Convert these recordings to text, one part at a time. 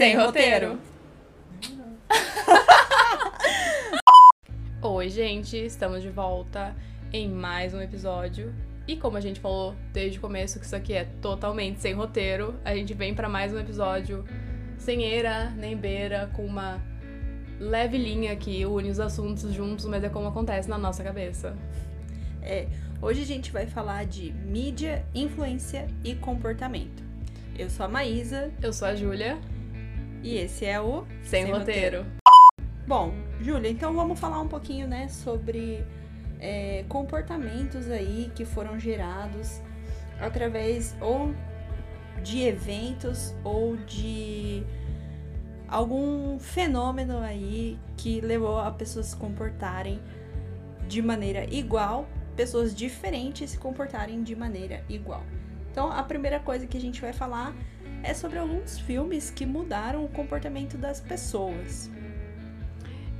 Sem roteiro. Oi, gente, estamos de volta em mais um episódio. E como a gente falou desde o começo que isso aqui é totalmente sem roteiro, a gente vem para mais um episódio sem eira nem beira, com uma leve linha que une os assuntos juntos, mas é como acontece na nossa cabeça. É, hoje a gente vai falar de mídia, influência e comportamento. Eu sou a Maísa. Eu sou a Júlia. E esse é o Sem, Sem roteiro. roteiro. Bom, Júlia, então vamos falar um pouquinho, né, sobre é, comportamentos aí que foram gerados através ou de eventos ou de algum fenômeno aí que levou a pessoas se comportarem de maneira igual, pessoas diferentes se comportarem de maneira igual. Então, a primeira coisa que a gente vai falar é sobre alguns filmes que mudaram o comportamento das pessoas.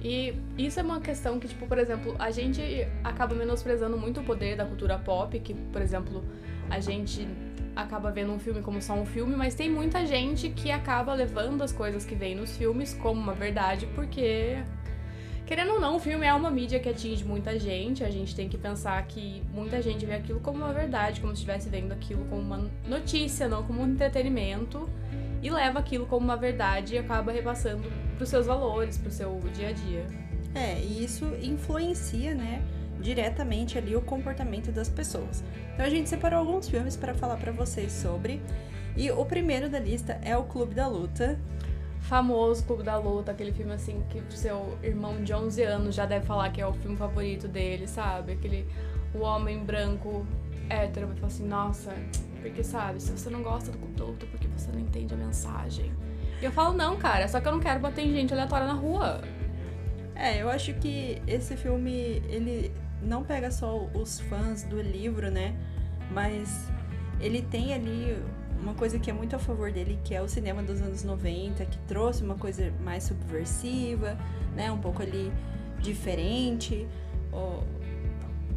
E isso é uma questão que, tipo, por exemplo, a gente acaba menosprezando muito o poder da cultura pop, que, por exemplo, a gente acaba vendo um filme como só um filme, mas tem muita gente que acaba levando as coisas que vem nos filmes como uma verdade, porque Querendo ou não, o filme é uma mídia que atinge muita gente. A gente tem que pensar que muita gente vê aquilo como uma verdade, como se estivesse vendo aquilo como uma notícia, não como um entretenimento. E leva aquilo como uma verdade e acaba repassando para os seus valores, para o seu dia a dia. É, e isso influencia, né, diretamente ali o comportamento das pessoas. Então a gente separou alguns filmes para falar para vocês sobre. E o primeiro da lista é o Clube da Luta, famoso Clube da Luta, aquele filme assim que seu irmão de 11 anos já deve falar que é o filme favorito dele, sabe? Aquele o homem branco hétero vai falar assim, nossa, porque sabe, se você não gosta do Clube da Luta, porque você não entende a mensagem. E eu falo, não, cara, só que eu não quero bater em gente aleatória na rua. É, eu acho que esse filme, ele não pega só os fãs do livro, né? Mas ele tem ali uma coisa que é muito a favor dele, que é o cinema dos anos 90, que trouxe uma coisa mais subversiva, né, um pouco ali diferente,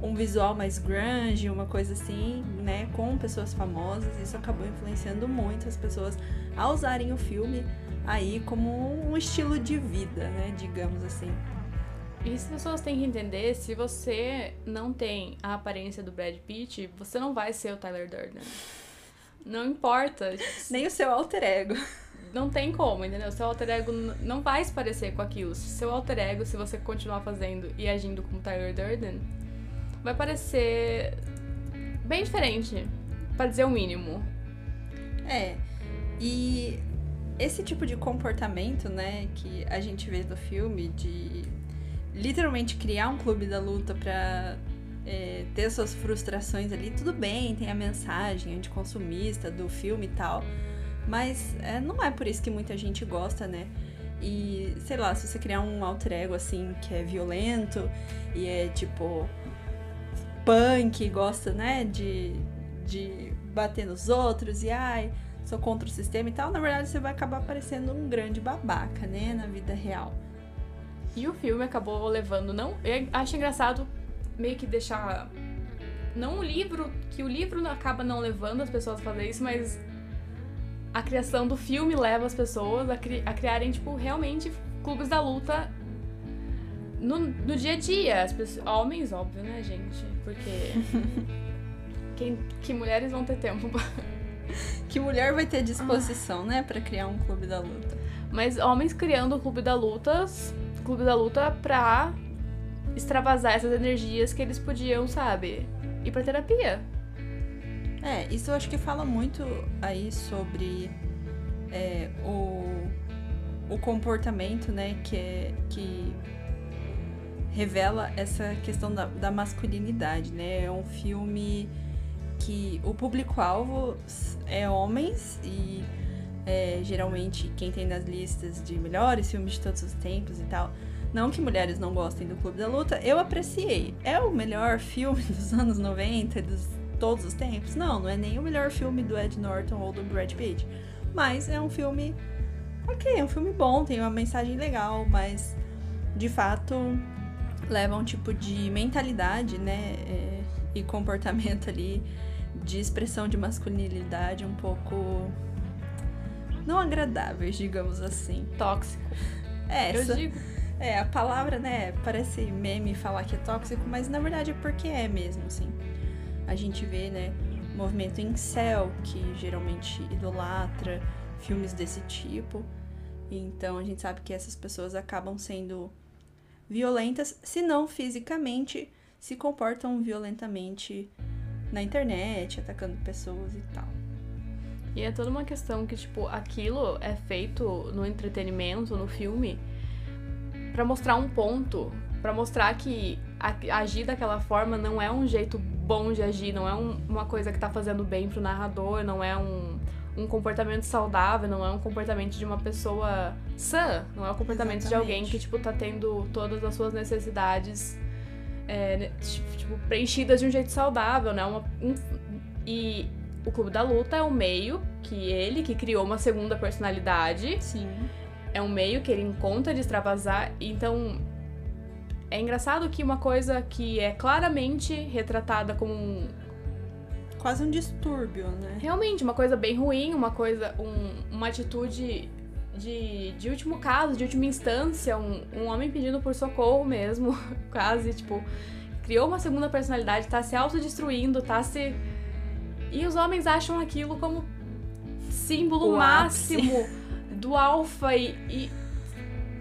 um visual mais grunge, uma coisa assim, né, com pessoas famosas. Isso acabou influenciando muito as pessoas a usarem o filme aí como um estilo de vida, né, digamos assim. E as pessoas têm que entender, se você não tem a aparência do Brad Pitt, você não vai ser o Tyler Durden. Não importa. Nem o seu alter ego. Não tem como, entendeu? Seu alter ego não vai se parecer com aquilo. Seu alter ego, se você continuar fazendo e agindo como Tyler Durden, vai parecer bem diferente, para dizer o mínimo. É. E esse tipo de comportamento, né, que a gente vê no filme de literalmente criar um clube da luta pra é, ter suas frustrações ali, tudo bem, tem a mensagem anticonsumista do filme e tal, mas é, não é por isso que muita gente gosta, né? E sei lá, se você criar um alter ego assim que é violento e é tipo punk, gosta, né, de, de bater nos outros e ai, sou contra o sistema e tal, na verdade você vai acabar parecendo um grande babaca, né, na vida real. E o filme acabou levando, não. Eu acho engraçado meio que deixar. Não o livro, que o livro acaba não levando as pessoas a fazer isso, mas a criação do filme leva as pessoas a, cri a criarem, tipo, realmente clubes da luta no, no dia a dia. As pessoas, homens, óbvio, né, gente? Porque. quem, que mulheres vão ter tempo Que mulher vai ter disposição, ah. né, para criar um clube da luta? Mas homens criando o clube da lutas, clube da luta pra extravasar essas energias que eles podiam, sabe, ir pra terapia. É, isso eu acho que fala muito aí sobre é, o, o comportamento, né, que, é, que revela essa questão da, da masculinidade, né? É um filme que o público-alvo é homens e é, geralmente quem tem nas listas de melhores filmes de todos os tempos e tal não que mulheres não gostem do Clube da Luta, eu apreciei. É o melhor filme dos anos 90, dos todos os tempos? Não, não é nem o melhor filme do Ed Norton ou do Brad Pitt. Mas é um filme. Ok, é um filme bom, tem uma mensagem legal, mas de fato leva um tipo de mentalidade, né? É, e comportamento ali de expressão de masculinidade um pouco não agradáveis, digamos assim. Tóxico. É, Eu digo. É, a palavra, né, parece meme falar que é tóxico, mas na verdade é porque é mesmo, assim. A gente vê, né, o movimento incel, que geralmente idolatra filmes desse tipo. Então a gente sabe que essas pessoas acabam sendo violentas, se não fisicamente, se comportam violentamente na internet, atacando pessoas e tal. E é toda uma questão que, tipo, aquilo é feito no entretenimento, no filme, pra mostrar um ponto, pra mostrar que agir daquela forma não é um jeito bom de agir, não é um- uma coisa que tá fazendo bem pro narrador, não é um, um comportamento saudável, não é um comportamento de uma pessoa sã, não é um comportamento de alguém Exatamente. que, tipo, tá tendo todas as suas necessidades é, né, tipo, preenchidas de um jeito saudável, né? Uma, um- e o Clube da Luta é um meio que ele, que criou uma segunda personalidade, Sim. É um meio que ele encontra de extravasar. Então, é engraçado que uma coisa que é claramente retratada como um, Quase um distúrbio, né? realmente uma coisa bem ruim, uma coisa, um- uma atitude de, de último caso, de última instância, um, um homem pedindo por socorro mesmo, quase, tipo, criou uma segunda personalidade, tá se autodestruindo, tá se. E os homens acham aquilo como símbolo O máximo do alfa e, e.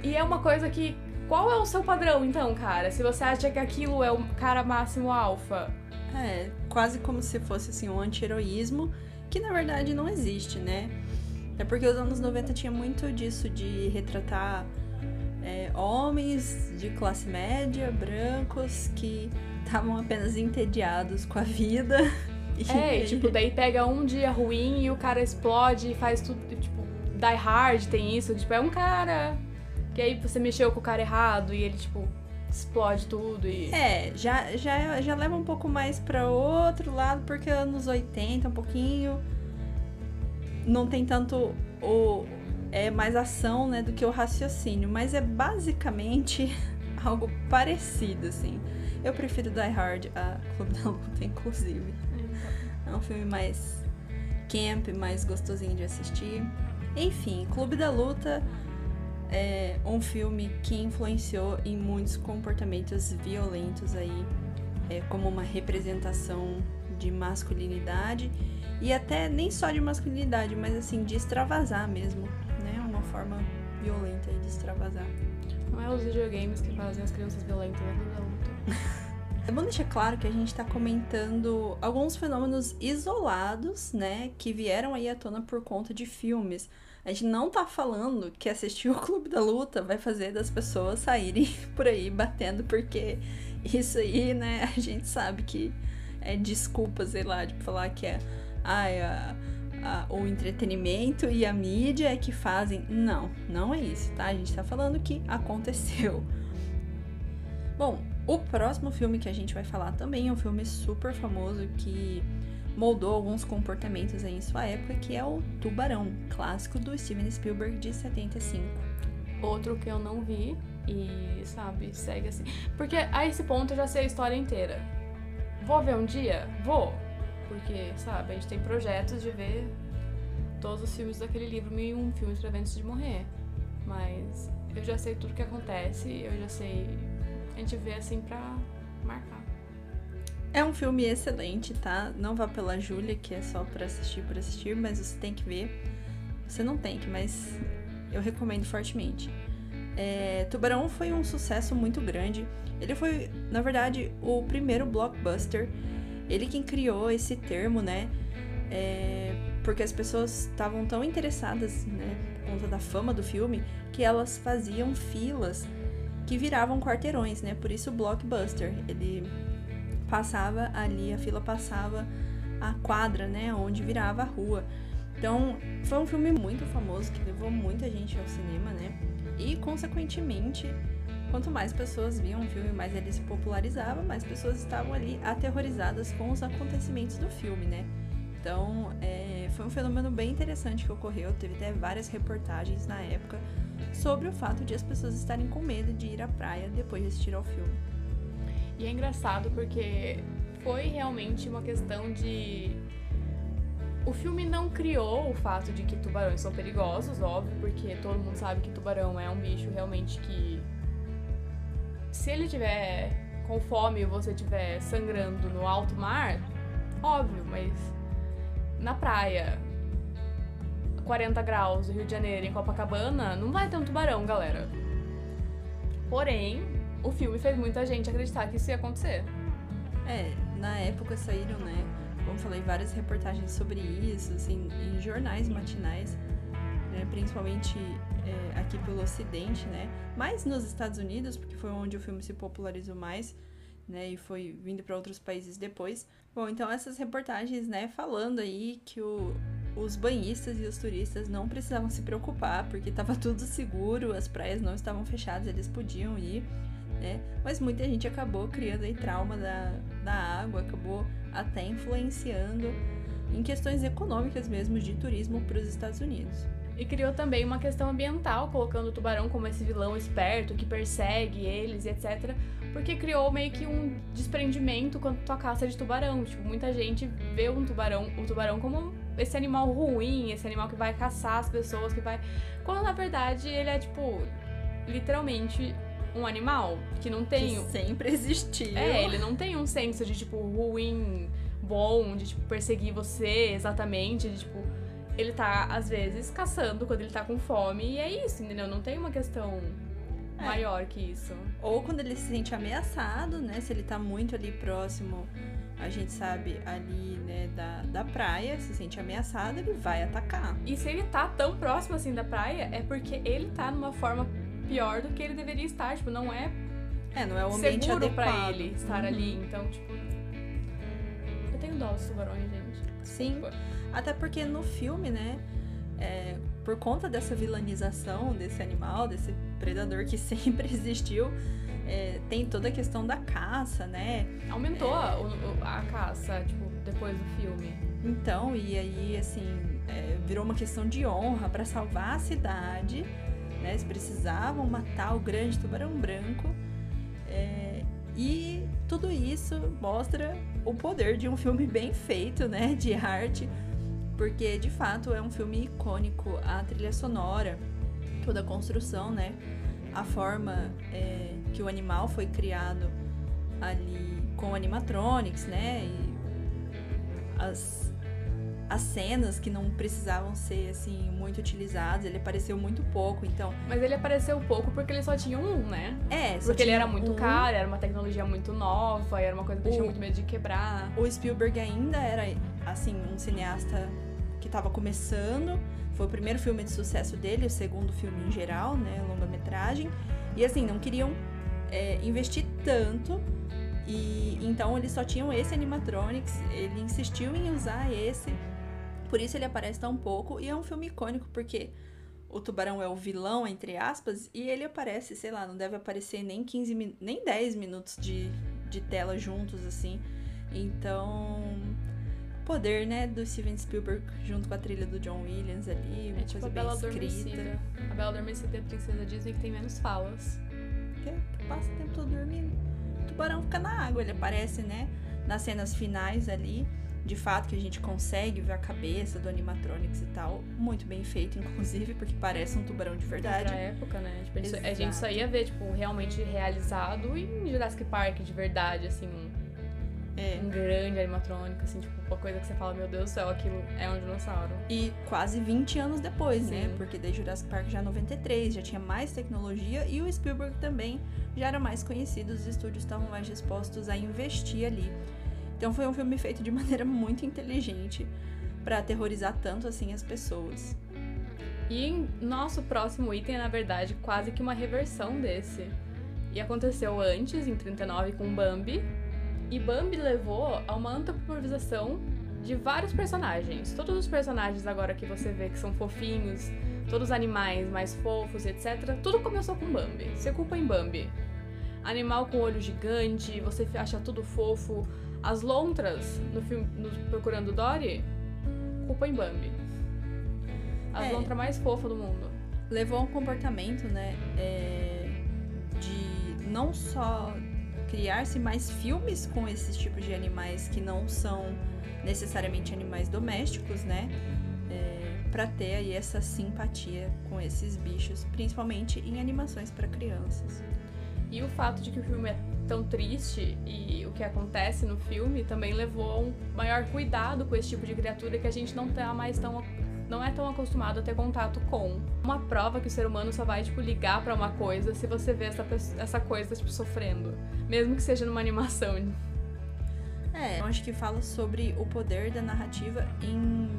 E é uma coisa que. Qual é o seu padrão, então, cara? Se você acha que aquilo é o cara máximo alfa. É, quase como se fosse assim um anti-heroísmo, que na verdade não existe, né? É porque os anos 90 tinha muito disso de retratar é, homens de classe média, brancos, que estavam apenas entediados com a vida. É, e, tipo, daí pega um dia ruim e o cara explode e faz tudo, tipo, Die Hard tem isso, tipo, é um cara que aí você mexeu com o cara errado e ele, tipo, explode tudo e... É, já, já, já leva um pouco mais pra outro lado, porque anos 80, um pouquinho. Não tem tanto o. É mais ação, né, do que o raciocínio. Mas é basicamente algo parecido, assim. Eu prefiro Die Hard a Clube da Luta, inclusive. É um filme mais camp, mais gostosinho de assistir. Enfim, Clube da Luta é um filme que influenciou em muitos comportamentos violentos aí, é, como uma representação de masculinidade e até nem só de masculinidade, mas assim de extravasar mesmo, né? Uma forma violenta aí de extravasar. Não é os videogames que fazem as crianças violentas, é tudo da luta. É bom deixar claro que a gente está comentando alguns fenômenos isolados, né, que vieram aí à tona por conta de filmes. A gente não tá falando que assistir o Clube da Luta vai fazer das pessoas saírem por aí batendo, porque isso aí, né, a gente sabe que é desculpa, sei lá, de falar que é ai, a- a- o entretenimento e a mídia é que fazem. Não, não é isso, tá? A gente tá falando que aconteceu. Bom, o próximo filme que a gente vai falar também é um filme super famoso que moldou alguns comportamentos em sua época, que é o Tubarão, clássico do Steven Spielberg de 75. Outro que eu não vi e, sabe, segue assim. Porque a esse ponto eu já sei a história inteira. Vou ver um dia? Vou. Porque, sabe, a gente tem projetos de ver todos os filmes daquele livro, Mil e um filmes pra antes de morrer. Mas eu já sei tudo que acontece, eu já sei. A gente vê assim pra marcar. É um filme excelente, tá? Não vá pela Júlia, que é só pra assistir por assistir, mas você tem que ver. Você não tem que, mas eu recomendo fortemente. É, Tubarão foi um sucesso muito grande. Ele foi, na verdade, o primeiro blockbuster. Ele quem criou esse termo, né? É, porque as pessoas estavam tão interessadas, né, por conta da fama do filme, que elas faziam filas que viravam quarteirões, né? Por isso o blockbuster. Ele passava ali, a fila passava a quadra, né, onde virava a rua. Então, foi um filme muito famoso que levou muita gente ao cinema, né? E consequentemente, quanto mais pessoas viam o filme, mais ele se popularizava, mais pessoas estavam ali aterrorizadas com os acontecimentos do filme, né? Então, é, foi um fenômeno bem interessante que ocorreu. Teve até várias reportagens na época sobre o fato de as pessoas estarem com medo de ir à praia depois de assistir ao filme. E é engraçado porque foi realmente uma questão de o filme não criou o fato de que tubarões são perigosos, óbvio, porque todo mundo sabe que tubarão é um bicho realmente que. Se ele tiver com fome e você estiver sangrando no alto mar, óbvio, mas na praia, 40 graus do Rio de Janeiro, em Copacabana, não vai ter um tubarão, galera. Porém, o filme fez muita gente acreditar que isso ia acontecer. É, na época saíram, né? Como falei, várias reportagens sobre isso, assim, em jornais matinais, né, principalmente é, aqui pelo Ocidente, né? Mas nos Estados Unidos, porque foi onde o filme se popularizou mais, né? E foi vindo para outros países depois. Bom, então essas reportagens, né, falando aí que o, os banhistas e os turistas não precisavam se preocupar, porque estava tudo seguro, as praias não estavam fechadas, eles podiam ir, né? Mas muita gente acabou criando aí trauma da, da água, acabou até influenciando em questões econômicas mesmo de turismo para os Estados Unidos. E criou também uma questão ambiental, colocando o tubarão como esse vilão esperto que persegue eles e etc. Porque criou meio que um desprendimento quanto à caça de tubarão. Tipo, muita gente vê um tubarão, o tubarão como esse animal ruim, esse animal que vai caçar as pessoas, que vai. Quando na verdade ele é, tipo, literalmente um animal que não tem. Que sempre existiu. É, ele não tem um senso de, tipo, ruim, bom, de, tipo, perseguir você exatamente, de, tipo. Ele tá, às vezes, caçando quando ele tá com fome, e é isso, entendeu? Não tem uma questão é. maior que isso. Ou quando ele se sente ameaçado, né? Se ele tá muito ali próximo, a gente sabe, ali, né, da, da praia, se sente ameaçado, ele vai atacar. E se ele tá tão próximo assim da praia, é porque ele tá numa forma pior do que ele deveria estar. Tipo, não é. É, não é o ambiente seguro adequado. pra ele estar uhum. ali. Então, tipo. Eu tenho dó dos tubarões, gente. Sim. Tipo, Até porque no filme, né? É, por conta dessa vilanização desse animal, desse predador que sempre existiu, é, tem toda a questão da caça, né? Aumentou é... a, a, caça, tipo, depois do filme. Então, e aí, assim, é, virou uma questão de honra para salvar a cidade né? Eles precisavam matar o grande tubarão branco. É, e tudo isso mostra o poder de um filme bem feito, né? De arte. Porque de fato é um filme icônico. A trilha sonora, toda a construção, né? A forma é, que o animal foi criado ali com animatronics, né? E as as cenas que não precisavam ser assim muito utilizadas, ele apareceu muito pouco, então. Mas ele apareceu pouco porque ele só tinha um, né? É, porque ele era muito um. caro, era uma tecnologia muito nova, era uma coisa que eu tinha muito medo de quebrar. O Spielberg ainda era assim um cineasta que estava começando, foi o primeiro filme de sucesso dele, o segundo filme em geral, né, longa-metragem, e assim não queriam é, investir tanto. E então eles só tinham esse animatronics, ele insistiu em usar esse. Por isso ele aparece tão pouco. E é um filme icônico porque o tubarão é o vilão, entre aspas, e ele aparece, sei lá, não deve aparecer nem 15 nem 10 minutos de, de tela juntos, assim. Então, poder, né, do Steven Spielberg junto com a trilha do John Williams ali, uma é tipo coisa a bem Bela escrita. Adormecida. A Bela Adormecida é a princesa Disney que tem menos falas. Que passa o tempo todo dormindo. O tubarão fica na água, ele aparece, né, nas cenas finais ali de fato que a gente consegue ver a cabeça do animatronics e tal, muito bem feito, inclusive, porque parece um tubarão de verdade. Na época, né? Tipo, a gente só ia ver, tipo, realmente realizado em Jurassic Park de verdade, assim, é. um grande animatrônico, assim, tipo, uma coisa que você fala, meu Deus do céu, aquilo é um dinossauro. E quase 20 anos depois, né? Sim. né? Porque desde Jurassic Park já 93, já tinha mais tecnologia e o Spielberg também já era mais conhecido, os estúdios estavam mais dispostos a investir ali. Então foi um filme feito de maneira muito inteligente para aterrorizar tanto assim as pessoas. E nosso próximo item é, na verdade, quase que uma reversão desse. E aconteceu antes, em 39, com Bambi. E Bambi levou a uma antropomorfização de vários personagens. Todos os personagens agora que você vê que são fofinhos, todos os animais mais fofos, etc. Tudo começou com Bambi. Você culpa em Bambi. Animal com olho gigante, você acha tudo fofo. As lontras no filme no Procurando Dory, culpa em Bambi. As é, lontras mais fofas do mundo. Levou a um comportamento, né? É, de não só criar-se mais filmes com esses tipos de animais que não são necessariamente animais domésticos, né? É, para ter aí essa simpatia com esses bichos, principalmente em animações para crianças. E o fato de que o filme é tão triste e o que acontece no filme também levou a um maior cuidado com esse tipo de criatura que a gente não tá mais tão não é tão acostumado a ter contato com. Uma prova que o ser humano só vai, tipo, ligar para uma coisa se você vê essa, essa coisa, tipo, sofrendo. Mesmo que seja numa animação. É, eu acho que fala sobre o poder da narrativa em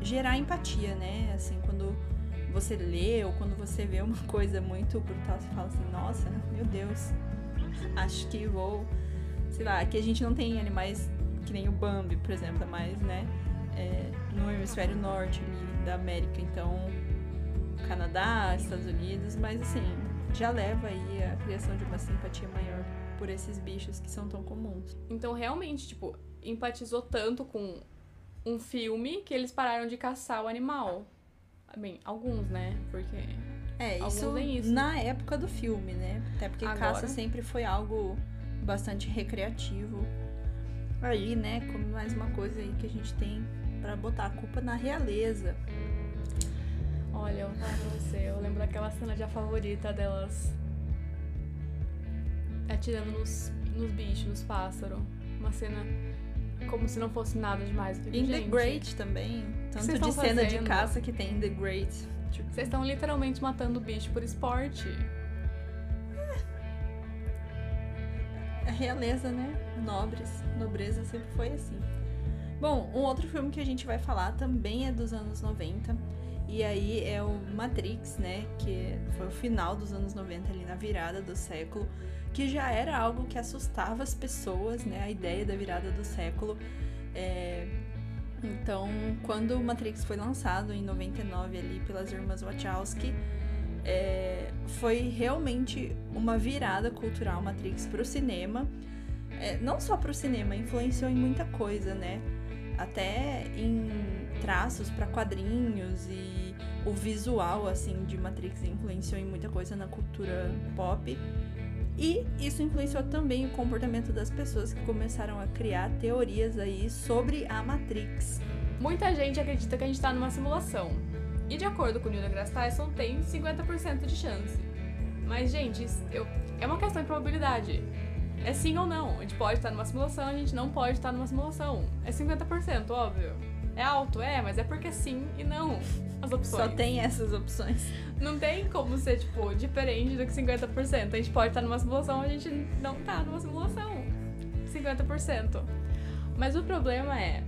gerar empatia, né? Assim, quando você lê ou quando você vê uma coisa muito brutal, você fala assim, nossa, meu Deus, acho que vou. Sei lá, aqui a gente não tem animais que nem o Bambi, por exemplo, é mais, né? É, no hemisfério norte da América, então Canadá, Estados Unidos, mas assim, já leva aí a criação de uma simpatia maior por esses bichos que são tão comuns. Então, realmente, tipo, empatizou tanto com um filme que eles pararam de caçar o animal. Bem, alguns, né? Porque. É, isso, isso, na época do filme, né? Até porque Agora... caça sempre foi algo bastante recreativo. Aí, né, como mais uma coisa aí que a gente tem para botar a culpa na realeza. Olha, eu falo pra você, eu lembro daquela cena de a favorita delas atirando nos, nos bichos, nos pássaros. Uma cena como se não fosse nada demais. Fico, In The Great também. Tanto de cena de caça que tem in The Great. Tipo... Vocês estão literalmente matando o bicho por esporte. É. A realeza, né? Nobres. Nobreza sempre foi assim. Bom, um outro filme que a gente vai falar também é dos anos 90. E aí é o Matrix, né? Que foi o final dos anos 90, ali na virada do século. Que já era algo que assustava as pessoas, né? A ideia da virada do século. É... Então, quando o Matrix foi lançado em 99 ali pelas irmãs Wachowski, é... foi realmente uma virada cultural Matrix para o cinema. É, não só para o cinema, influenciou em muita coisa, né? Até em traços para quadrinhos e o visual assim de Matrix influenciou em muita coisa na cultura pop. E isso influenciou também o comportamento das pessoas que começaram a criar teorias aí sobre a Matrix. Muita gente acredita que a gente está numa simulação. E de acordo com Neil deGrasse Tyson, tem 50% de chance. Mas, gente, eu, é uma questão de probabilidade. É sim ou não. A gente pode estar numa simulação, a gente não pode estar numa simulação. É 50%, óbvio. É alto, é, mas é porque sim e não. As opções. Só tem essas opções. Não tem como ser, tipo, diferente do que 50%. A gente pode estar numa simulação, a gente não tá numa simulação. 50%. Mas o problema é.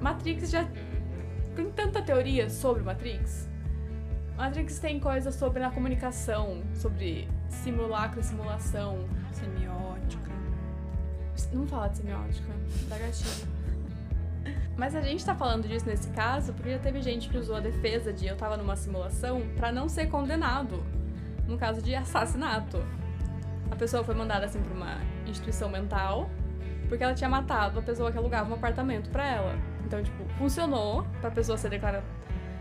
Matrix já. Tem tanta teoria sobre Matrix. Matrix tem coisas sobre a comunicação, sobre simulacro e simulação, Semiótica. Não fala de semiótica, da gatinha. Mas a gente tá falando disso nesse caso porque já teve gente que usou a defesa de eu tava numa simulação para não ser condenado. No caso de assassinato. A pessoa foi mandada assim pra uma instituição mental porque ela tinha matado a pessoa que alugava um apartamento para ela. Então, tipo, funcionou pra pessoa ser declarada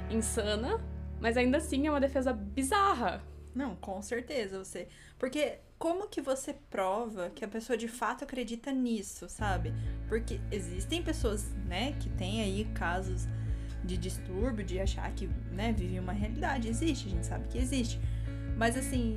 insana, mas ainda assim é uma defesa bizarra. Não, com certeza você. Porque como que você prova que a pessoa de fato acredita nisso, sabe? Porque existem pessoas, né, que têm aí casos de distúrbio, de achar que, né, vivem uma realidade. Existe, a gente sabe que existe. Mas assim,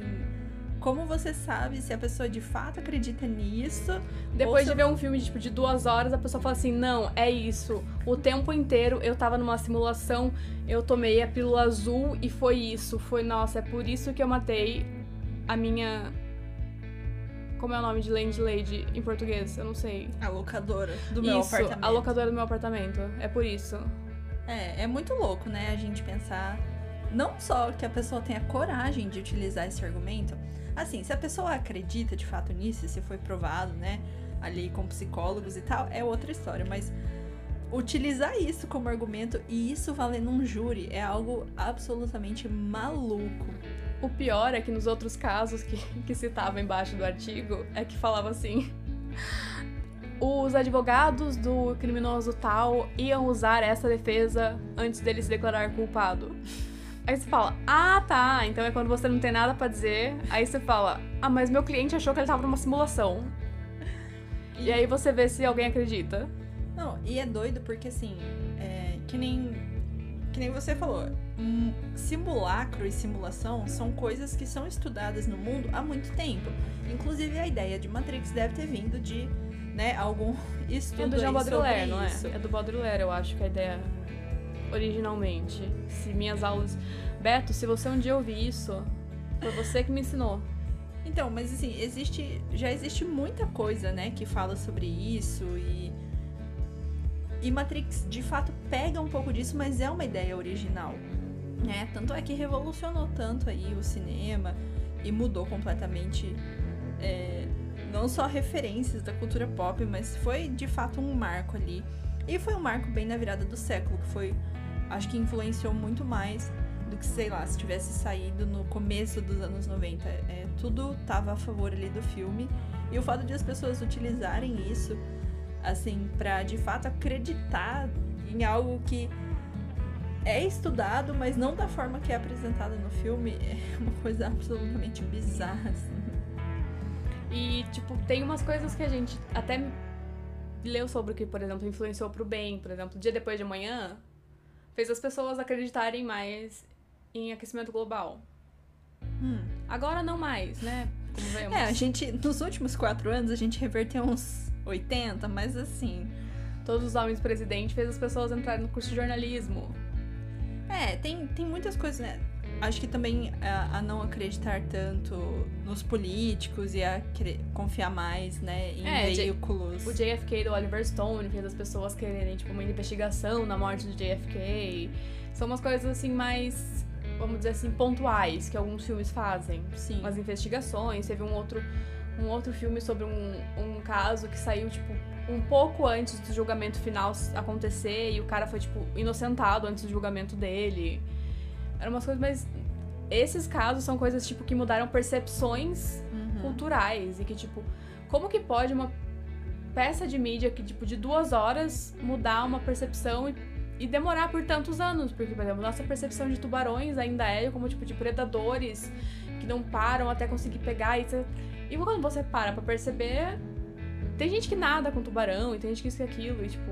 como você sabe se a pessoa de fato acredita nisso? Depois de se... ver um filme tipo, de duas horas, a pessoa fala assim: não, é isso. O tempo inteiro eu tava numa simulação, eu tomei a pílula azul e foi isso. Foi, nossa, é por isso que eu matei a minha como é o nome de landlady em português? Eu não sei. A locadora do meu isso, apartamento. A locadora do meu apartamento. É por isso. É, é muito louco, né? A gente pensar. Não só que a pessoa tenha coragem de utilizar esse argumento. Assim, se a pessoa acredita de fato nisso, se foi provado, né? Ali com psicólogos e tal, é outra história. Mas utilizar isso como argumento e isso valendo um júri é algo absolutamente maluco. O pior é que nos outros casos que, que citava embaixo do artigo é que falava assim. Os advogados do criminoso tal iam usar essa defesa antes dele se declarar culpado. Aí você fala, ah, tá. Então é quando você não tem nada pra dizer. Aí você fala, ah, mas meu cliente achou que ele tava numa simulação. E, e aí você vê se alguém acredita. Não, e é doido porque assim, é, que nem. Que nem você falou, um simulacro e simulação são coisas que são estudadas no mundo há muito tempo. Inclusive a ideia de Matrix deve ter vindo de né, algum estudo É do Jean Baudrillard, não é? isso. É do Baudrillard, eu acho que a ideia originalmente. Se minhas aulas... Beto, se você um dia ouvir isso, foi você que me ensinou. Então, mas assim, existe, já existe muita coisa, né, que fala sobre isso e e Matrix de fato pega um pouco disso, mas é uma ideia original, né? Tanto é que revolucionou tanto aí o cinema e mudou completamente é, não só referências da cultura pop, mas foi de fato um marco ali. E foi um marco bem na virada do século, que foi acho que influenciou muito mais do que, sei lá, se tivesse saído no começo dos anos 90. É, tudo tava a favor ali do filme. E o fato de as pessoas utilizarem isso, assim, pra de fato acreditar em algo que é estudado, mas não da forma que é apresentada no filme, é uma coisa absolutamente bizarra, assim. E, tipo, tem umas coisas que a gente até leu sobre que, por exemplo, influenciou pro bem. Por exemplo, dia depois de amanhã fez as pessoas acreditarem mais em aquecimento global. Hum. Agora não mais, né? Como vemos. É, a gente, nos últimos quatro anos, a gente reverteu uns 80, mas assim. Todos os homens presidente fez as pessoas entrarem no curso de jornalismo. É, tem, tem muitas coisas, né? Acho que também a, a não acreditar tanto nos políticos e a confiar mais, né, em É, J- veículos. O JFK do Oliver Stone fez as pessoas quererem, tipo, uma investigação na morte do JFK. São umas coisas, assim, mais, vamos dizer assim, pontuais que alguns filmes fazem. Sim. Umas investigações. Teve um outro, um outro filme sobre um, um caso que saiu, tipo, um pouco antes do julgamento final acontecer e o cara foi, tipo, inocentado antes do julgamento dele. Eram umas coisas, mas esses casos são coisas, tipo, que mudaram percepções Uhum. culturais e que, tipo, como que pode uma peça de mídia que, tipo, de duas horas mudar uma percepção e, e demorar por tantos anos? Porque, por exemplo, nossa percepção de tubarões ainda é como, tipo, de predadores que não param até conseguir pegar e você... E quando você para pra perceber, tem gente que nada com tubarão e tem gente que isso e aquilo e, tipo...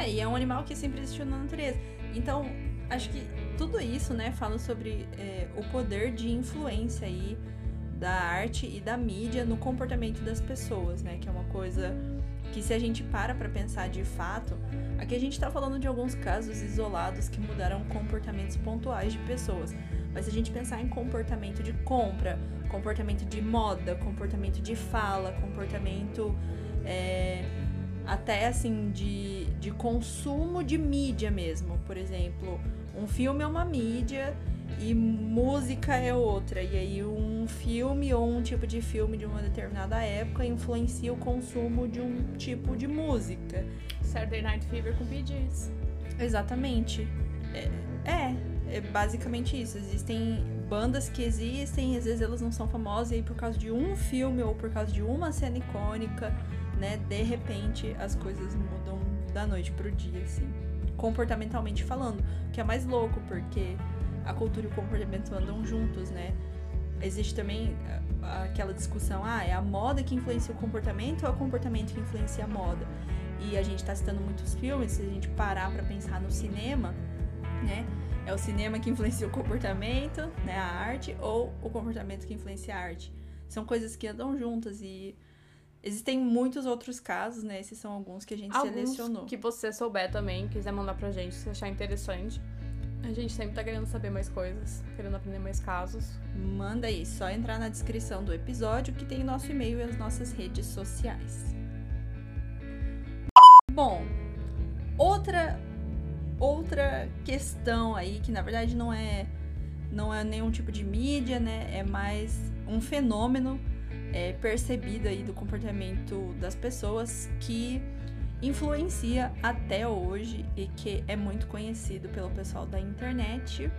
É, e é um animal que sempre existiu na natureza. Então, acho que tudo isso, né, fala sobre é, o poder de influência aí da arte e da mídia no comportamento das pessoas, né? Que é uma coisa que se a gente para pra pensar de fato, aqui a gente tá falando de alguns casos isolados que mudaram comportamentos pontuais de pessoas. Mas se a gente pensar em comportamento de compra, comportamento de moda, comportamento de fala, comportamento é, até assim de, de consumo de mídia mesmo. Por exemplo, um filme é uma mídia e música é outra. E aí um filme ou um tipo de filme de uma determinada época influencia o consumo de um tipo de música. Saturday Night Fever com Bee Gees. Exatamente. É, é, é basicamente isso. Existem bandas que existem, às vezes elas não são famosas, e aí por causa de um filme ou por causa de uma cena icônica, né, de repente as coisas mudam da noite pro dia, assim. Comportamentalmente falando, que é mais louco, porque a cultura e o comportamento andam juntos, né? Existe também ah, aquela discussão, ah, é a moda que influencia o comportamento ou é o comportamento que influencia a moda? E a gente tá citando muitos filmes, se a gente parar pra pensar no cinema, né? É o cinema que influencia o comportamento, né, a arte, ou o comportamento que influencia a arte. São coisas que andam juntas e existem muitos outros casos, né? Esses são alguns que a gente Alguns selecionou. que você souber também, quiser mandar pra gente, se achar interessante. A gente sempre tá querendo saber mais coisas, querendo aprender mais casos. Manda aí, só entrar na descrição do episódio que tem nosso e-mail e as nossas redes sociais. Bom, outra outra questão aí que na verdade não é não é nenhum tipo de mídia, né? É mais um fenômeno é, percebido aí do comportamento das pessoas que influencia até hoje e que é muito conhecido pelo pessoal da internet.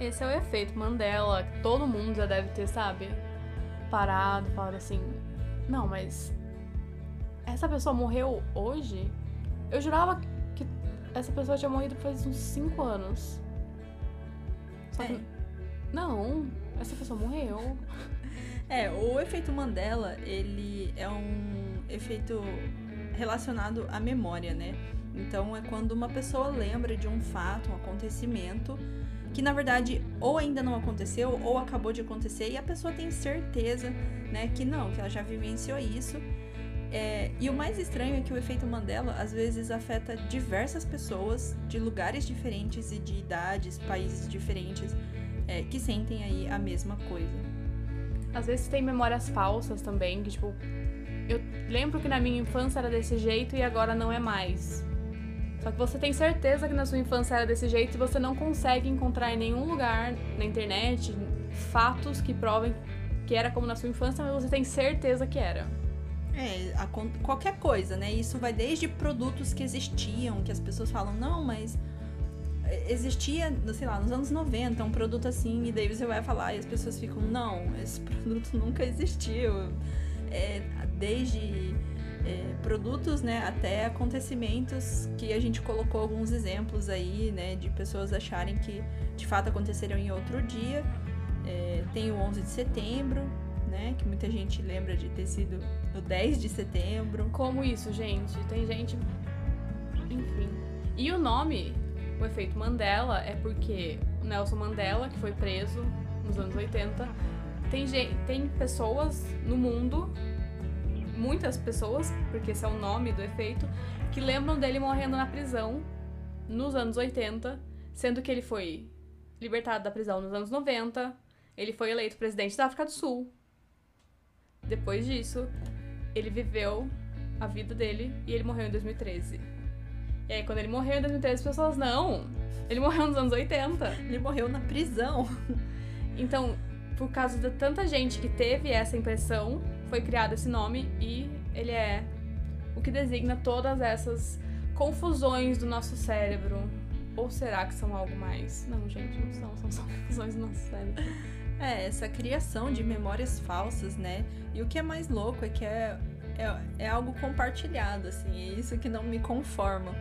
Esse é o efeito Mandela, que todo mundo já deve ter, sabe? Parado, falado assim: Não, mas. Essa pessoa morreu hoje? Eu jurava que essa pessoa tinha morrido faz uns 5 anos. Só que- É. Não, essa pessoa morreu. É, o efeito Mandela, ele é um efeito relacionado à memória, né? Então é quando uma pessoa lembra de um fato, um acontecimento, que na verdade ou ainda não aconteceu ou acabou de acontecer e a pessoa tem certeza, né, que não, que ela já vivenciou isso. É, e o mais estranho é que o efeito Mandela às vezes afeta diversas pessoas de lugares diferentes e de idades, países diferentes, é, que sentem aí a mesma coisa. Às vezes tem memórias falsas também, que tipo, eu lembro que na minha infância era desse jeito e agora não é mais. Só que você tem certeza que na sua infância era desse jeito e você não consegue encontrar em nenhum lugar na internet fatos que provem que era como na sua infância, mas você tem certeza que era. É, a qualquer coisa, né? Isso vai desde produtos que existiam, que as pessoas falam, não, mas existia, sei lá, nos anos 90, um produto assim, e daí você vai falar e as pessoas ficam, não, esse produto nunca existiu. É, desde é, produtos, né, até acontecimentos que a gente colocou alguns exemplos aí, né, de pessoas acharem que de fato aconteceram em outro dia. É, tem o 11 de setembro, né, que muita gente lembra de ter sido no 10 de setembro. Como isso, gente? Tem gente. Enfim. E o nome, o efeito Mandela, é porque Nelson Mandela, que foi preso nos anos 80, tem, tem pessoas no mundo, muitas pessoas, porque esse é o nome do efeito, que lembram dele morrendo na prisão nos anos 80, sendo que ele foi libertado da prisão nos anos 90, ele foi eleito presidente da África do Sul. Depois disso, ele viveu a vida dele e ele morreu em 2013. E aí, quando ele morreu em 2013, as pessoas, não, ele morreu nos anos 80. Ele morreu na prisão. Então, por causa de tanta gente que teve essa impressão, foi criado esse nome e ele é o que designa todas essas confusões do nosso cérebro. Ou será que são algo mais? Não, gente, não são, são só confusões do nosso cérebro. É, essa criação de memórias falsas, né? E o que é mais louco é que é, é, é algo compartilhado, assim, é isso que não me conforma.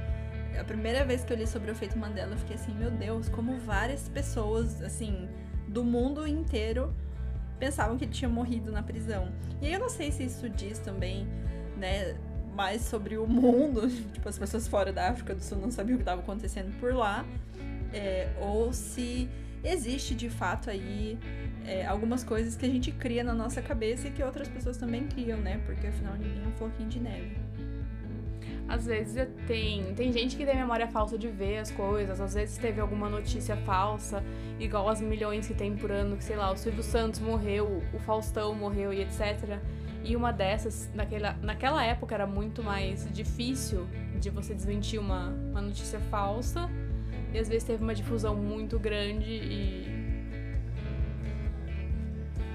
A primeira vez que eu li sobre o efeito Mandela, eu fiquei assim, meu Deus, como várias pessoas, assim, do mundo inteiro pensavam que ele tinha morrido na prisão. E aí eu não sei se isso diz também, né, mais sobre o mundo, tipo, as pessoas fora da África do Sul não sabiam o que estava acontecendo por lá, é, ou se existe de fato aí é, algumas coisas que a gente cria na nossa cabeça e que outras pessoas também criam, né? Porque afinal ninguém é um floquinho de neve. Às vezes tem, tem gente que tem memória falsa de ver as coisas, às vezes teve alguma notícia falsa, igual as milhões que tem por ano, que sei lá, o Silvio Santos morreu, o Faustão morreu e etc. E uma dessas, naquela, naquela época era muito mais difícil de você desmentir uma, uma notícia falsa, e às vezes teve uma difusão muito grande e.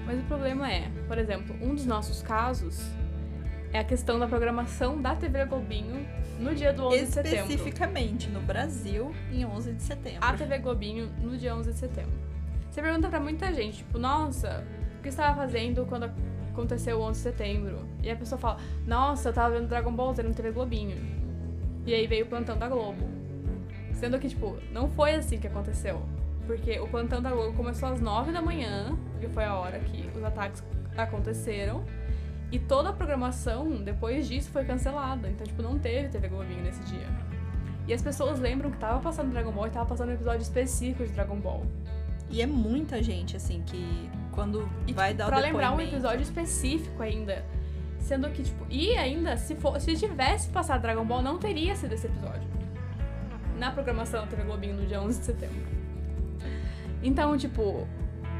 Mas o problema é, por exemplo, um dos nossos casos é a questão da programação da TV Globinho no dia do 11 de setembro. Especificamente no Brasil, em 11 de setembro. A TV Globinho no dia 11 de setembro. Você pergunta pra muita gente, tipo, nossa, o que você estava fazendo quando aconteceu o 11 de setembro? E a pessoa fala, nossa, eu tava vendo Dragon Ball Z no TV Globinho. E aí veio o plantão da Globo. Sendo que, tipo, não foi assim que aconteceu. Porque o plantão da Globo começou às 9 da manhã, que foi a hora que os ataques aconteceram. E toda a programação, depois disso, foi cancelada. Então, tipo, não teve TV Globinho nesse dia. E as pessoas lembram que tava passando Dragon Ball e tava passando um episódio específico de Dragon Ball. E é muita gente, assim, que quando E, vai tipo, dar o pra lembrar um episódio específico ainda. Sendo que, tipo, e ainda, se, for, se tivesse passado Dragon Ball, não teria sido esse episódio. Na programação da TV Globinho no dia 11 de setembro. Então, tipo,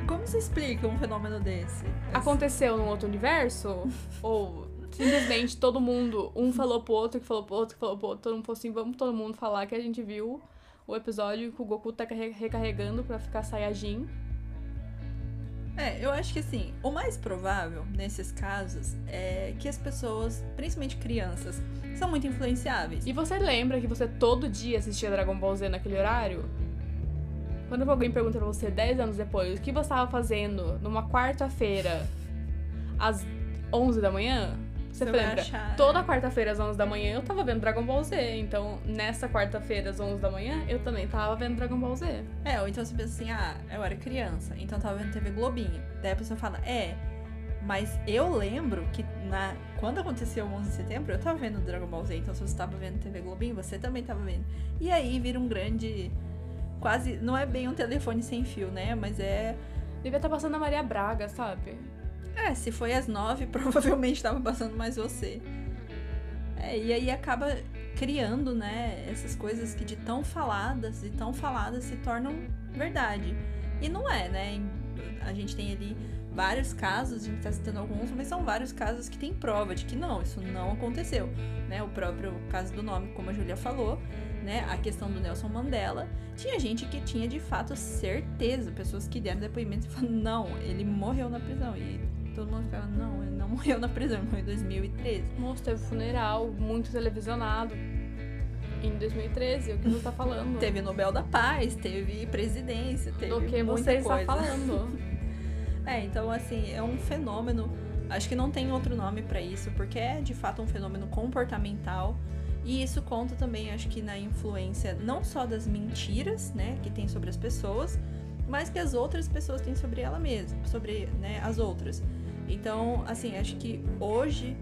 Como se explica um fenômeno desse? aconteceu num outro universo? ou simplesmente todo mundo, um falou pro outro, que falou pro outro, que falou pro outro, todo mundo falou assim, vamos todo mundo falar que a gente viu o episódio que o Goku tá carre- recarregando pra ficar Saiyajin. É, eu acho que assim, o mais provável nesses casos é que as pessoas, principalmente crianças, são muito influenciáveis. E você lembra que você todo dia assistia Dragon Ball Z naquele horário? Quando alguém pergunta pra você 10 anos depois o que você estava fazendo numa quarta-feira às 11 da manhã, Você, Você lembra? achar, Toda é. quarta-feira às 11 da manhã eu tava vendo Dragon Ball Z. Então, nessa quarta-feira às 11 da manhã, eu também tava vendo Dragon Ball Z. É, ou então você pensa assim, ah, eu era criança, então tava vendo TV Globinho. Daí a pessoa fala, é, mas eu lembro que na, quando aconteceu o 11 de setembro, eu tava vendo Dragon Ball Z, então se você tava vendo TV Globinho, você também tava vendo. E aí vira um grande, quase, não é bem um telefone sem fio, né, mas é, Devia estar passando a Maria Braga, sabe? é, se foi às nove, provavelmente tava passando mais você. É, e aí acaba criando, né, essas coisas que de tão faladas e tão faladas se tornam verdade. E não é, né? A gente tem ali vários casos, a gente tá citando alguns, mas são vários casos que tem prova de que não, isso não aconteceu, né? O próprio caso do nome, como a Julia falou, né? A questão do Nelson Mandela, tinha gente que tinha de fato certeza, pessoas que deram depoimento e falaram, não, ele morreu na prisão. E todo mundo ficava, não, ele não morreu na prisão, ele morreu em 2013. Moço, teve funeral muito televisionado em 2013, o que não tá falando? Teve Nobel da Paz, teve presidência, teve Do que muita você está falando. É, então assim, é um fenômeno, acho que não tem outro nome pra isso, porque é de fato um fenômeno comportamental. E isso conta também, acho que na influência não só das mentiras, né, que tem sobre as pessoas, mas que as outras pessoas têm sobre ela mesma, sobre, né, as outras. Então, assim, acho que hoje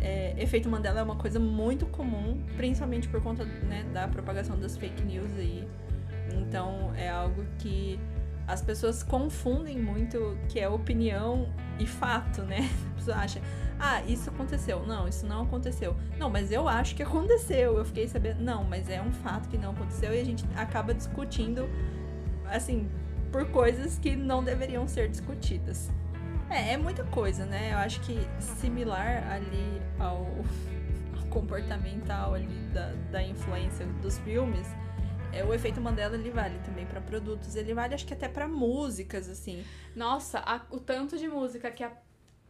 é, efeito Mandela é uma coisa muito comum, principalmente por conta né, da propagação das fake news aí. Então é algo que as pessoas confundem muito que é opinião e fato, né? A pessoa acha, ah, isso aconteceu. Não, isso não aconteceu. Não, mas eu acho que aconteceu. Eu fiquei sabendo. Não, mas é um fato que não aconteceu e a gente acaba discutindo, assim, por coisas que não deveriam ser discutidas. É, é muita coisa, né? Eu acho que similar ali ao, ao comportamental ali da, da influência dos filmes, é, o efeito Mandela ele vale também pra produtos, ele vale acho que até pra músicas, assim. Nossa, a- o tanto de música que a,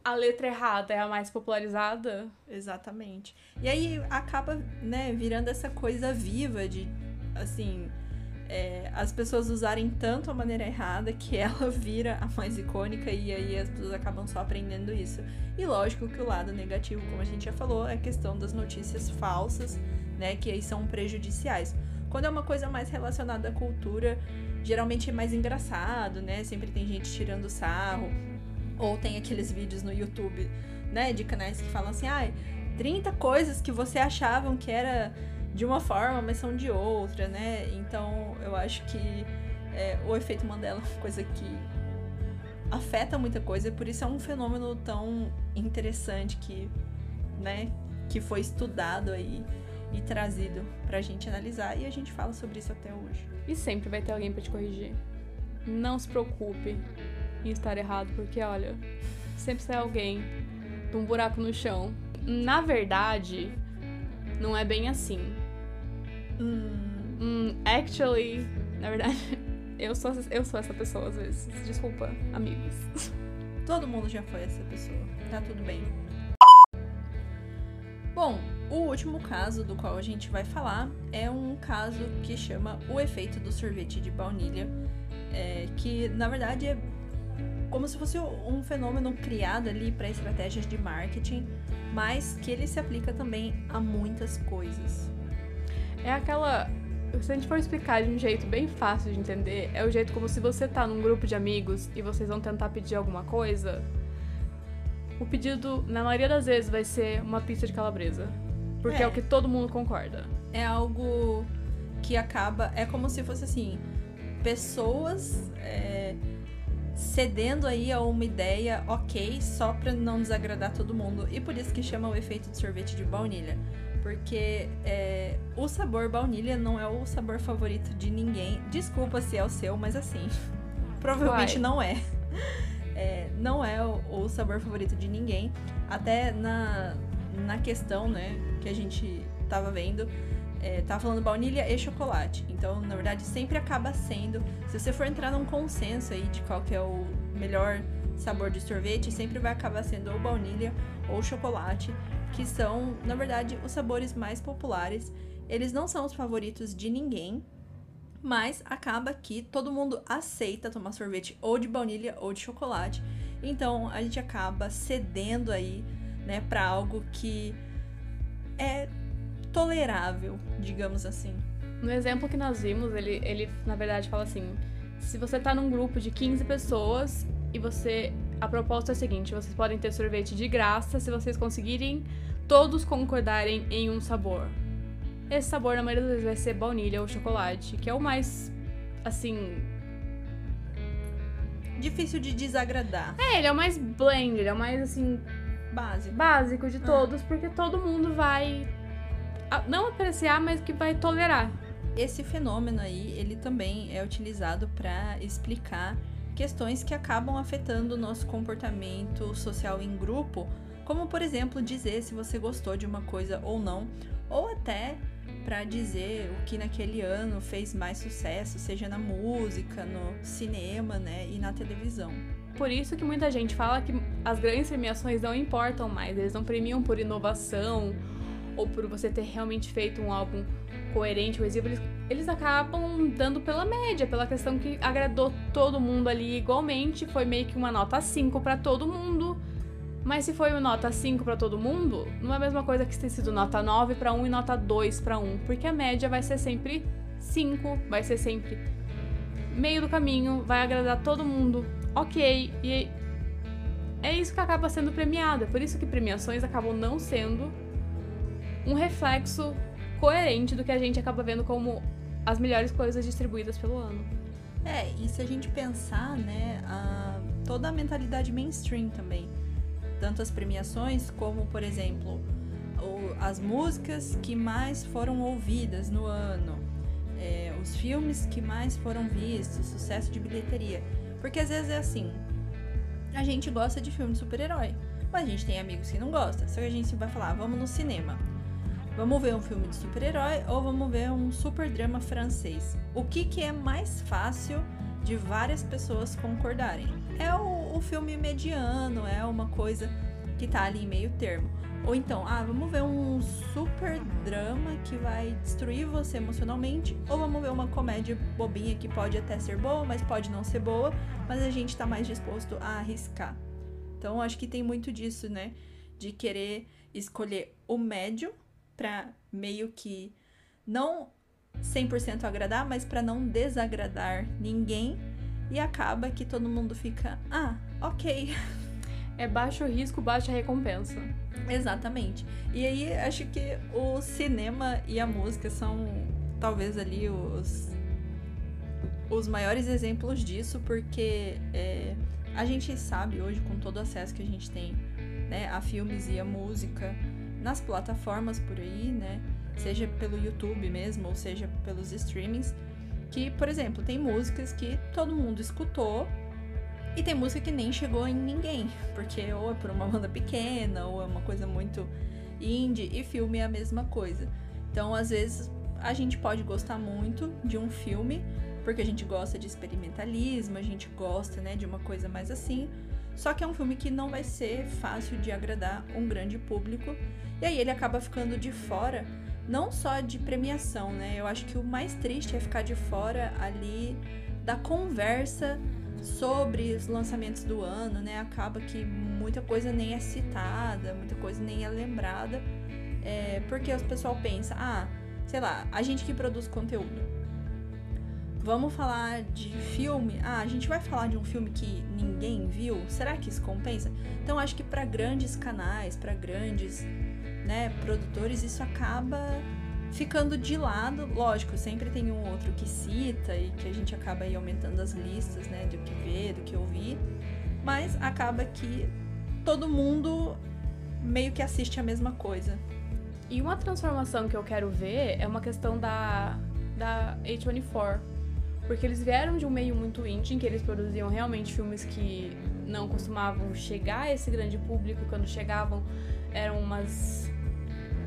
a letra errada é a mais popularizada. Exatamente. E aí acaba, né, virando essa coisa viva de, assim, é, as pessoas usarem tanto a maneira errada que ela vira a mais icônica e aí as pessoas acabam só aprendendo isso. E lógico que o lado negativo, como a gente já falou, é a questão das notícias falsas, né, que aí são prejudiciais. Quando é uma coisa mais relacionada à cultura, geralmente é mais engraçado, né? Sempre tem gente tirando sarro. Ou tem aqueles vídeos no YouTube, né, de canais que falam assim, ai, 30 coisas que você achavam que era de uma forma, mas são de outra, né? Então eu acho que é, o efeito Mandela é uma coisa que afeta muita coisa, e por isso é um fenômeno tão interessante que, né, que foi estudado aí e trazido pra gente analisar e a gente fala sobre isso até hoje. E sempre vai ter alguém pra te corrigir. Não se preocupe em estar errado, porque olha, sempre sai alguém de um buraco no chão. Na verdade, não é bem assim. Hum, Hum, actually, na verdade, eu sou, eu sou essa pessoa às vezes. Desculpa, amigos. todo mundo já foi essa pessoa, tá tudo bem. Bom, o último caso do qual a gente vai falar é um caso que chama o efeito do sorvete de baunilha, é, que na verdade é como se fosse um fenômeno criado ali para estratégias de marketing, mas que ele se aplica também a muitas coisas. É aquela. Se a gente for explicar de um jeito bem fácil de entender, é o jeito como se você tá num grupo de amigos e vocês vão tentar pedir alguma coisa. O pedido, na maioria das vezes, vai ser uma pizza de calabresa. Porque é, É. o que todo mundo concorda. é algo que acaba. É como se fosse assim: pessoas é, cedendo aí a uma ideia ok, só pra não desagradar todo mundo. E por isso que chama o efeito de sorvete de baunilha. Porque é, o sabor baunilha não é o sabor favorito de ninguém. Desculpa se é o seu, mas assim, provavelmente Vai. não é. É, não é o, o sabor favorito de ninguém. Até na, na questão, né, que a gente tava vendo, é, tava falando baunilha e chocolate. Então, na verdade, sempre acaba sendo. Se você for entrar num consenso aí de qual que é o melhor sabor de sorvete, sempre vai acabar sendo ou baunilha ou chocolate, que são, na verdade, os sabores mais populares. Eles não são os favoritos de ninguém, mas acaba que todo mundo aceita tomar sorvete ou de baunilha ou de chocolate. Então a gente acaba cedendo aí né, para algo que é tolerável, digamos assim. No exemplo que nós vimos, ele, ele na verdade fala assim: se você tá num grupo de 15 pessoas e você. A proposta é a seguinte: vocês podem ter sorvete de graça se vocês conseguirem todos concordarem em um sabor. Esse sabor, na maioria das vezes, vai ser baunilha ou chocolate, que é o mais. assim. Difícil de desagradar. É, ele é o mais blend, ele é o mais, assim. Básico. Básico de todos, ah. porque todo mundo vai. Não apreciar, mas que vai tolerar. Esse fenômeno aí, ele também é utilizado para explicar questões que acabam afetando o nosso comportamento social em grupo, como por exemplo dizer se você gostou de uma coisa ou não, ou até para dizer o que naquele ano fez mais sucesso, seja na música, no cinema, né, e na televisão. Por isso que muita gente fala que as grandes premiações não importam mais, eles não premiam por inovação ou por você ter realmente feito um álbum coerente, coesivo, eles, eles acabam dando pela média, pela questão que agradou todo mundo ali igualmente, foi meio que uma nota 5 para todo mundo. Mas se foi uma nota 5 para todo mundo, não é a mesma coisa que se ter sido nota 9 para um e nota 2 para um, porque a média vai ser sempre 5, vai ser sempre meio do caminho, vai agradar todo mundo. OK, e é isso que acaba sendo premiado, é por isso que premiações acabam não sendo um reflexo coerente do que a gente acaba vendo como as melhores coisas distribuídas pelo ano. É, e se a gente pensar, né, a, toda a mentalidade mainstream também, tanto as premiações como, por exemplo, o, as músicas que mais foram ouvidas no ano, é, os filmes que mais foram vistos, sucesso de bilheteria. Porque às vezes é assim, a gente gosta de filme de super-herói, mas a gente tem amigos que não gostam. Que a gente vai falar, vamos no cinema. Vamos ver um filme de super-herói ou vamos ver um super drama francês? O que, que é mais fácil de várias pessoas concordarem? É o, o filme mediano, é uma coisa que tá ali em meio termo. Ou então, ah, vamos ver um super drama que vai destruir você emocionalmente, ou vamos ver uma comédia bobinha que pode até ser boa, mas pode não ser boa, mas a gente tá mais disposto a arriscar. Então, acho que tem muito disso, né? De querer escolher o médio para meio que não 100% agradar, mas para não desagradar ninguém. E acaba que todo mundo fica, ah, ok. É baixo risco, baixa recompensa. Exatamente. E aí acho que o cinema e a música são talvez ali os, os maiores exemplos disso, porque é, a gente sabe hoje, com todo o acesso que a gente tem né, a filmes e a música, nas plataformas por aí, né? Seja pelo YouTube mesmo, ou seja pelos streamings, que, por exemplo, tem músicas que todo mundo escutou e tem música que nem chegou em ninguém, porque ou é por uma banda pequena, ou é uma coisa muito indie, e filme é a mesma coisa. Então, às vezes, a gente pode gostar muito de um filme, porque a gente gosta de experimentalismo, a gente gosta, né, de uma coisa mais assim, só que é um filme que não vai ser fácil de agradar um grande público. E aí ele acaba ficando de fora, não só de premiação, né? Eu acho que o mais triste é ficar de fora ali da conversa sobre os lançamentos do ano, né? Acaba que muita coisa nem é citada, muita coisa nem é lembrada, é, porque o pessoal pensa, ah, sei lá, a gente que produz conteúdo, Vamos falar de filme. Ah, a gente vai falar de um filme que ninguém viu. Será que isso compensa? Então acho que para grandes canais, para grandes, né, produtores, isso acaba ficando de lado. Lógico, sempre tem um outro que cita e que a gente acaba aí aumentando as listas, né, do que ver, do que ouvir. Mas acaba que todo mundo meio que assiste a mesma coisa. E uma transformação que eu quero ver é uma questão da da A24, porque eles vieram de um meio muito indie, em que eles produziam realmente filmes que não costumavam chegar a esse grande público. Quando chegavam, eram umas,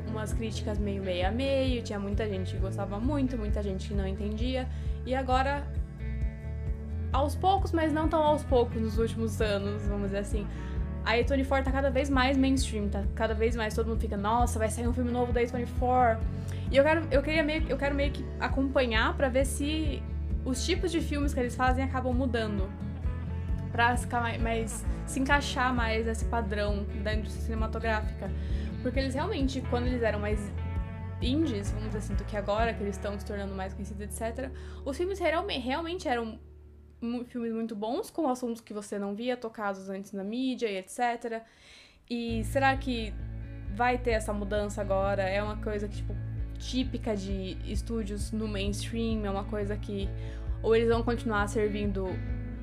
umas críticas meio meio a meio. Tinha muita gente que gostava muito, muita gente que não entendia. E agora, aos poucos, mas não tão aos poucos nos últimos anos, vamos dizer assim. A A24 tá cada vez mais mainstream, tá cada vez mais todo mundo fica, nossa, vai sair um filme novo da A24. E eu quero, eu queria meio, eu quero meio que acompanhar para ver se os tipos de filmes que eles fazem acabam mudando. mais, se encaixar mais nesse padrão da indústria cinematográfica. Porque eles realmente, quando eles eram mais indies, vamos dizer assim, do que agora, que eles estão se tornando mais conhecidos, etc., os filmes realmente, realmente eram filmes muito bons, com assuntos que você não via tocados antes na mídia e etc. E será que vai ter essa mudança agora? É uma coisa que, tipo, típica de estúdios no mainstream? É uma coisa que. Ou eles vão continuar servindo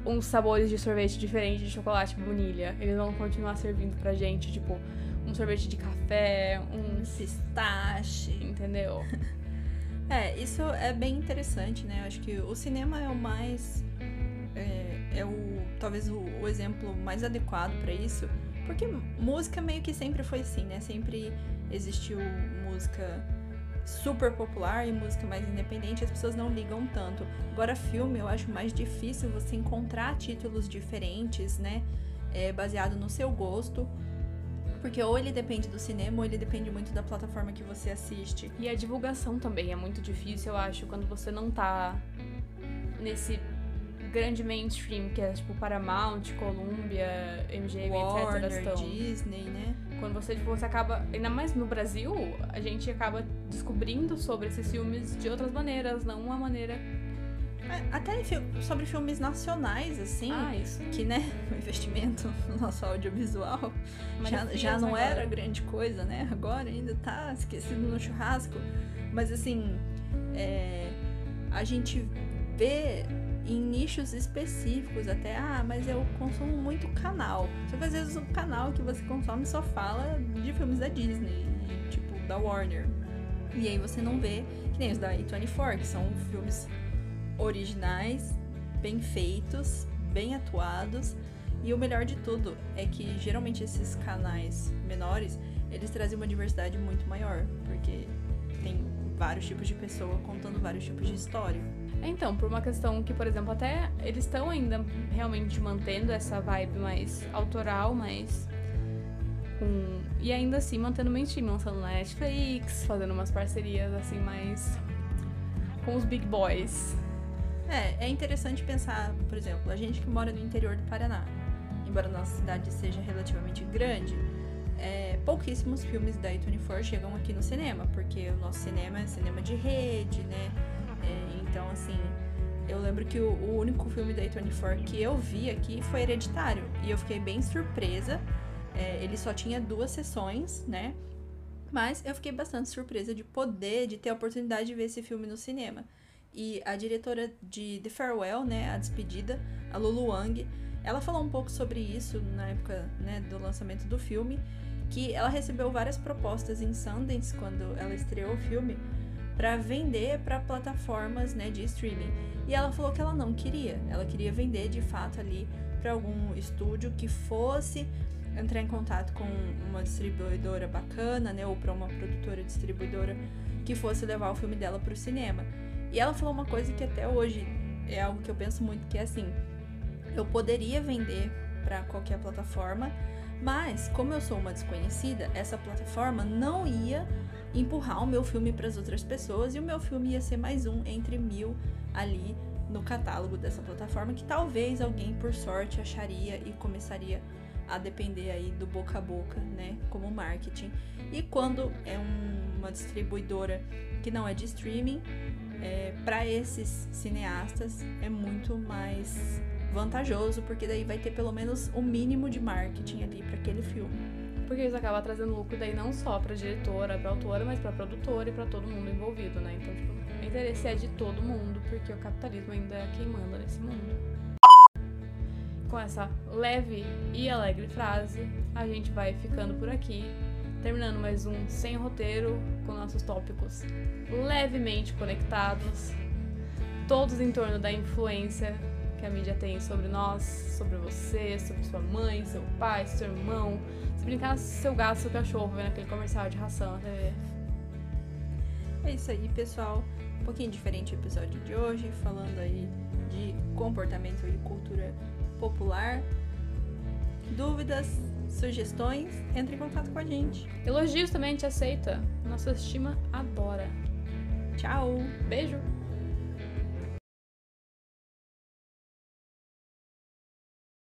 uns sabores de sorvete diferentes de chocolate baunilha? Eles vão continuar servindo pra gente, tipo, um sorvete de café, um pistache, entendeu? é, isso é bem interessante, né? Eu acho que o cinema é o mais. É, é o talvez o, o exemplo mais adequado para isso, porque música meio que sempre foi assim, né? Sempre existiu música super popular e música mais independente, as pessoas não ligam tanto. Agora, filme, eu acho mais difícil você encontrar títulos diferentes, né? É, baseado no seu gosto. Porque ou ele depende do cinema ou ele depende muito da plataforma que você assiste. E a divulgação também é muito difícil, eu acho, quando você não tá nesse grande mainstream, que é tipo Paramount, Columbia, MGM, Warner, etc. Estão. Disney, né? Quando você, tipo, você acaba. Ainda mais no Brasil, a gente acaba descobrindo sobre esses filmes de outras maneiras, não uma maneira. É, até sobre filmes nacionais, assim. Ah, isso. Que, né, o investimento no nosso audiovisual já, já não agora. era grande coisa, né? Agora ainda tá esquecido no churrasco. Mas, assim, é, a gente vê em nichos específicos até, ah, mas eu consumo muito canal. Só que às vezes o canal que você consome só fala de filmes da Disney, tipo da Warner. E aí você não vê, que nem os da A24, que são filmes originais, bem feitos, bem atuados. E o melhor de tudo é que geralmente esses canais menores, eles trazem uma diversidade muito maior, porque tem vários tipos de pessoa contando vários tipos de história. Então, por uma questão que, por exemplo, até eles estão ainda realmente mantendo essa vibe mais autoral, mais com... E ainda assim mantendo mainstream, lançando na Netflix, fazendo umas parcerias assim mais com os big boys. É, é interessante pensar, por exemplo, a gente que mora no interior do Paraná, embora nossa cidade seja relativamente grande, é, pouquíssimos filmes da A24 chegam aqui no cinema, porque o nosso cinema é cinema de rede, né? Então, assim, eu lembro que o, o, único filme da A24 que eu vi aqui foi Hereditário. E eu fiquei bem surpresa. É, ele só tinha duas sessões, né? Mas eu fiquei bastante surpresa de poder, de ter a oportunidade de ver esse filme no cinema. E a diretora de The Farewell, né, a despedida, a Lulu Wang, ela falou um pouco sobre isso na época né, do lançamento do filme, que ela recebeu várias propostas em Sundance quando ela estreou o filme para vender para plataformas né, de streaming. E ela falou que ela não queria, ela queria vender de fato ali para algum estúdio que fosse entrar em contato com uma distribuidora bacana, né, ou para uma produtora distribuidora que fosse levar o filme dela para o cinema. E ela falou uma coisa que até hoje é algo que eu penso muito que é assim, eu poderia vender para qualquer plataforma, mas como eu sou uma desconhecida, essa plataforma não ia empurrar o meu filme para as outras pessoas e o meu filme ia ser mais um entre mil ali no catálogo dessa plataforma que talvez alguém por sorte acharia e começaria a depender aí do boca a boca, né, como marketing. E quando é um, uma distribuidora que não é de streaming, é, para esses cineastas é muito mais vantajoso, porque daí vai ter pelo menos o mínimo de marketing ali para aquele filme porque isso acaba trazendo lucro daí não só pra diretora, pra autora, mas pra produtora e pra todo mundo envolvido, né? Então, tipo, o interesse é de todo mundo, porque o capitalismo ainda é quem manda nesse mundo. Com essa leve e alegre frase, a gente vai ficando por aqui, terminando mais um Sem Roteiro, com nossos tópicos levemente conectados, todos em torno da influência que a mídia tem sobre nós, sobre você, sobre sua mãe, seu pai, seu irmão, se brincar, seu gato, seu cachorro, vendo aquele comercial de ração na TV. É isso aí, pessoal. Um pouquinho diferente o episódio de hoje, falando aí de comportamento e cultura popular. Dúvidas, sugestões, entre em contato com a gente. Elogios também a gente aceita. Nossa estima adora. Tchau. Beijo.